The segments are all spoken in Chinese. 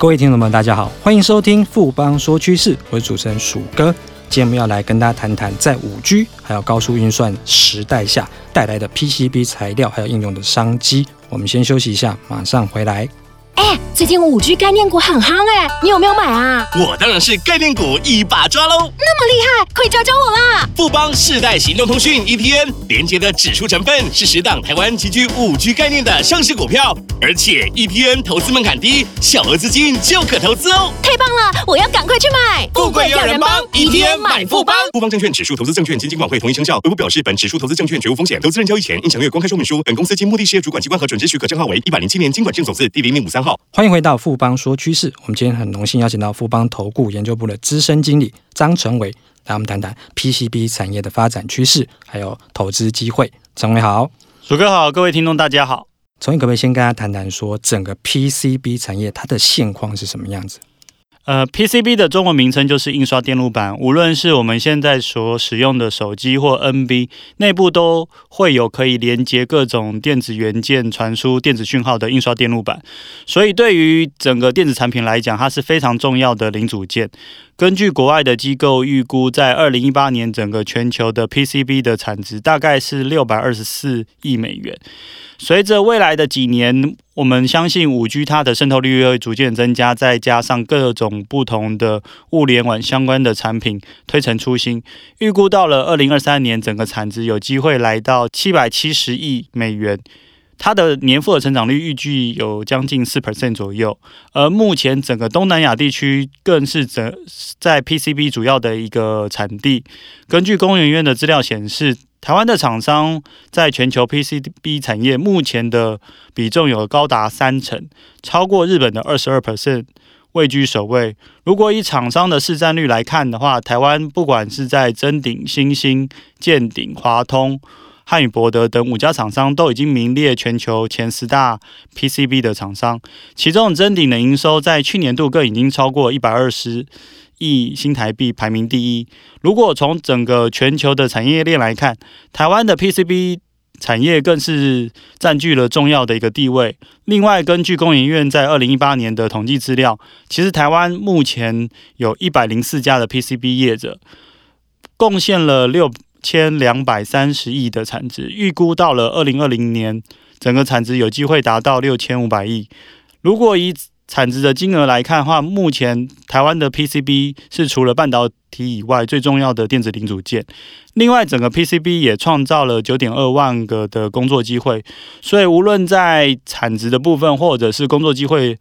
各位听众们，大家好，欢迎收听富邦说趋势，我是主持人鼠哥。今天我们要来跟大家谈谈，在五 G 还有高速运算时代下带来的 PCB 材料还有应用的商机。我们先休息一下，马上回来。哎，最近五 G 概念股很夯哎，你有没有买啊？我当然是概念股一把抓喽！那么厉害，快教教我啦！富邦世代行动通讯 ETN 连接的指数成分是十档台湾极具五 G 概念的上市股票，而且 ETN 投资门槛低，小额资金就可投资哦！太棒了，我要赶快去买！富贵要人帮一天买富邦。富邦证券指数投资证券基金管会同意生效。微博表示，本指数投资证券绝无风险，投资人交易前应详阅公开说明书。本公司经目的事业主管机关核准之许可证号为一百零七年金管证总字第零零五三号。欢迎回到富邦说趋势，我们今天很荣幸邀请到富邦投顾研究部的资深经理张成伟，来我们谈谈 PCB 产业的发展趋势，还有投资机会。成伟好，鼠哥好，各位听众大家好。成伟可不可以先跟大家谈谈说，整个 PCB 产业它的现况是什么样子？呃，PCB 的中文名称就是印刷电路板。无论是我们现在所使用的手机或 NB，内部都会有可以连接各种电子元件、传输电子讯号的印刷电路板。所以，对于整个电子产品来讲，它是非常重要的零组件。根据国外的机构预估，在二零一八年，整个全球的 PCB 的产值大概是六百二十四亿美元。随着未来的几年，我们相信五 G 它的渗透率会逐渐增加，再加上各种不同的物联网相关的产品推陈出新，预估到了二零二三年，整个产值有机会来到七百七十亿美元，它的年复合成长率预计有将近四 percent 左右。而目前整个东南亚地区更是整在 PCB 主要的一个产地。根据工研院的资料显示，台湾的厂商在全球 PCB 产业目前的比重有高达三成，超过日本的二十二 percent，位居首位。如果以厂商的市占率来看的话，台湾不管是在臻鼎、新兴、建鼎、华通、汉语博德等五家厂商，都已经名列全球前十大 PCB 的厂商。其中臻鼎的营收在去年度更已经超过一百二十亿新台币排名第一。如果从整个全球的产业链来看，台湾的 PCB 产业更是占据了重要的一个地位。另外，根据工研院在二零一八年的统计资料，其实台湾目前有一百零四家的 PCB 业者，贡献了六千两百三十亿的产值。预估到了二零二零年，整个产值有机会达到六千五百亿。如果以产值的金额来看的话，目前台湾的 PCB 是除了半导体以外最重要的电子零组件。另外，整个 PCB 也创造了九点二万个的工作机会。所以，无论在产值的部分，或者是工作机会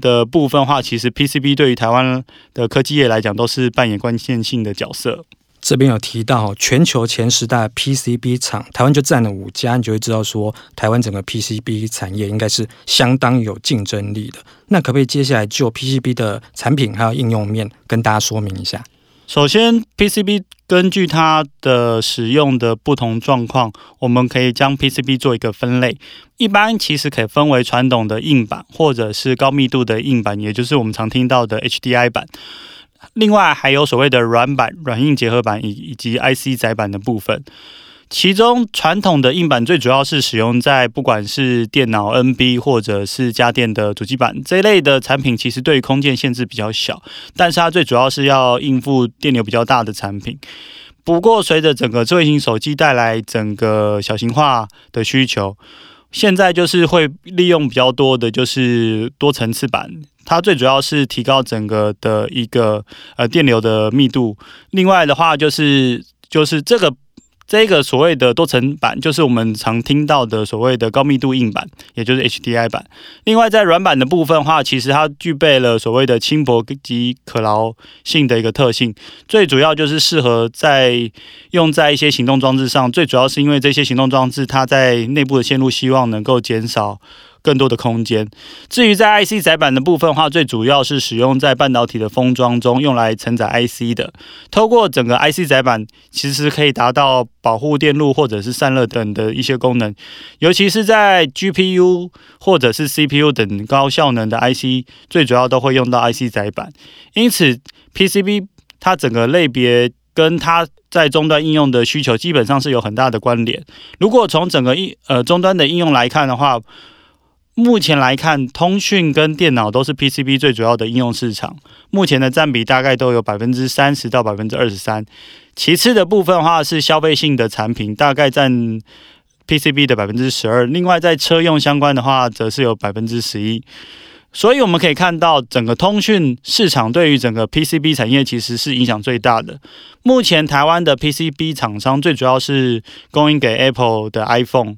的部分的话，其实 PCB 对于台湾的科技业来讲，都是扮演关键性的角色。这边有提到全球前十大 PCB 厂，台湾就占了五家，你就会知道说，台湾整个 PCB 产业应该是相当有竞争力的。那可不可以接下来就 PCB 的产品还有应用面跟大家说明一下？首先，PCB 根据它的使用的不同状况，我们可以将 PCB 做一个分类。一般其实可以分为传统的硬板，或者是高密度的硬板，也就是我们常听到的 HDI 板。另外还有所谓的软板、软硬结合板以以及 IC 载板的部分。其中传统的硬板最主要是使用在不管是电脑 NB 或者是家电的主机板这一类的产品，其实对空间限制比较小，但是它最主要是要应付电流比较大的产品。不过随着整个智慧型手机带来整个小型化的需求，现在就是会利用比较多的就是多层次板。它最主要是提高整个的一个呃电流的密度，另外的话就是就是这个这个所谓的多层板，就是我们常听到的所谓的高密度硬板，也就是 HDI 板。另外在软板的部分的话，其实它具备了所谓的轻薄及可牢性的一个特性，最主要就是适合在用在一些行动装置上，最主要是因为这些行动装置它在内部的线路希望能够减少。更多的空间。至于在 IC 载板的部分的话，最主要是使用在半导体的封装中，用来承载 IC 的。透过整个 IC 载板，其实可以达到保护电路或者是散热等的一些功能。尤其是在 GPU 或者是 CPU 等高效能的 IC，最主要都会用到 IC 载板。因此，PCB 它整个类别跟它在终端应用的需求基本上是有很大的关联。如果从整个应呃终端的应用来看的话，目前来看，通讯跟电脑都是 PCB 最主要的应用市场，目前的占比大概都有百分之三十到百分之二十三。其次的部分的话是消费性的产品，大概占 PCB 的百分之十二。另外在车用相关的话，则是有百分之十一。所以我们可以看到，整个通讯市场对于整个 PCB 产业其实是影响最大的。目前台湾的 PCB 厂商最主要是供应给 Apple 的 iPhone，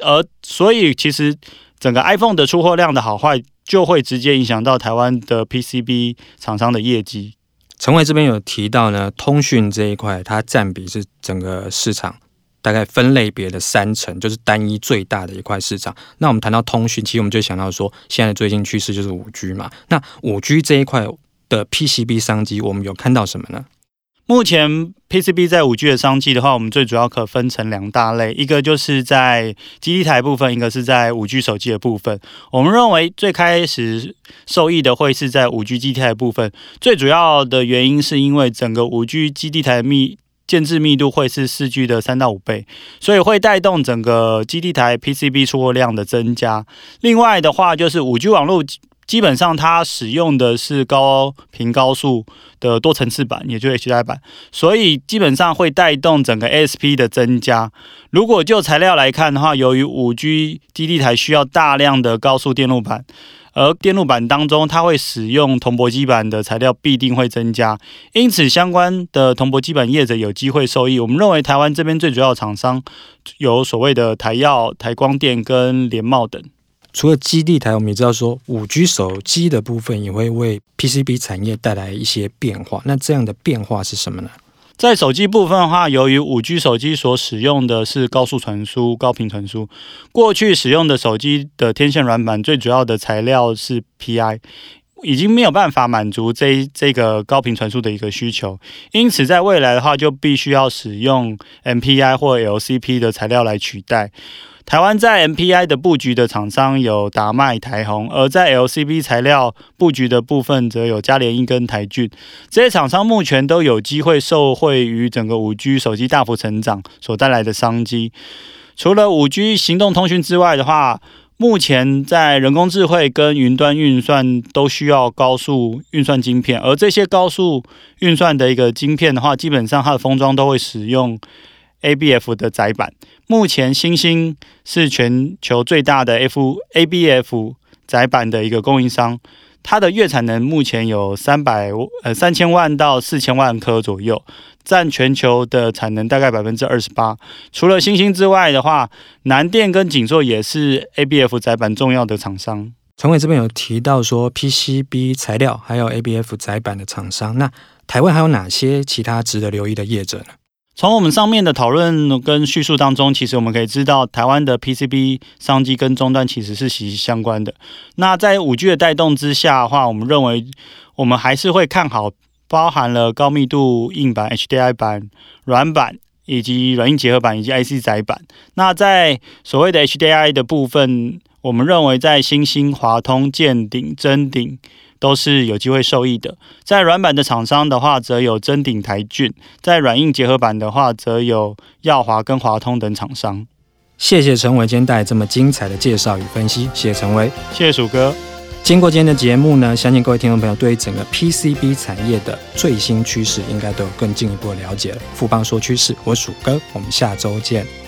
而所以其实整个 iPhone 的出货量的好坏，就会直接影响到台湾的 PCB 厂商的业绩。陈伟这边有提到呢，通讯这一块它占比是整个市场大概分类别的三成，就是单一最大的一块市场。那我们谈到通讯，其实我们就想到说，现在最近趋势就是五 G 嘛。那五 G 这一块的 PCB 商机，我们有看到什么呢？目前 PCB 在五 G 的商机的话，我们最主要可分成两大类，一个就是在基地台部分，一个是在五 G 手机的部分。我们认为最开始受益的会是在五 G 基地台的部分，最主要的原因是因为整个五 G 基地台密建制密度会是四 G 的三到五倍，所以会带动整个基地台 PCB 出货量的增加。另外的话，就是五 G 网络。基本上它使用的是高频高速的多层次板，也就是 HDI 板，所以基本上会带动整个 ASP 的增加。如果就材料来看的话，由于 5G 基地台需要大量的高速电路板，而电路板当中它会使用铜箔基板的材料必定会增加，因此相关的铜箔基板业者有机会受益。我们认为台湾这边最主要的厂商有所谓的台药、台光电跟联茂等。除了基地台，我们也知道说，五 G 手机的部分也会为 PCB 产业带来一些变化。那这样的变化是什么呢？在手机部分的话，由于五 G 手机所使用的是高速传输、高频传输，过去使用的手机的天线软板最主要的材料是 PI，已经没有办法满足这这个高频传输的一个需求，因此在未来的话，就必须要使用 MPI 或 LCP 的材料来取代。台湾在 MPI 的布局的厂商有达迈、台宏，而在 LCP 材料布局的部分，则有嘉联一跟台俊。这些厂商目前都有机会受惠于整个五 G 手机大幅成长所带来的商机。除了五 G 行动通讯之外的话，目前在人工智慧跟云端运算都需要高速运算晶片，而这些高速运算的一个晶片的话，基本上它的封装都会使用。ABF 的窄板，目前欣兴是全球最大的 F ABF 窄板的一个供应商，它的月产能目前有三百呃三千万到四千万颗左右，占全球的产能大概百分之二十八。除了欣兴之外的话，南电跟景硕也是 ABF 载板重要的厂商。陈伟这边有提到说 PCB 材料还有 ABF 载板的厂商，那台湾还有哪些其他值得留意的业者呢？从我们上面的讨论跟叙述当中，其实我们可以知道，台湾的 PCB 商机跟终端其实是息息相关的。那在五 G 的带动之下的话，我们认为我们还是会看好包含了高密度硬板、HDI 板、软板以及软硬结合板以及 IC 载板。那在所谓的 HDI 的部分，我们认为在新兴、华通、健鼎、臻鼎。都是有机会受益的。在软板的厂商的话，则有臻鼎、台俊；在软硬结合板的话，则有耀华跟华通等厂商。谢谢陈伟今天带来这么精彩的介绍与分析，谢谢陈伟，谢谢鼠哥。经过今天的节目呢，相信各位听众朋友对于整个 PCB 产业的最新趋势，应该都有更进一步的了解了。富邦说趋势，我鼠哥，我们下周见。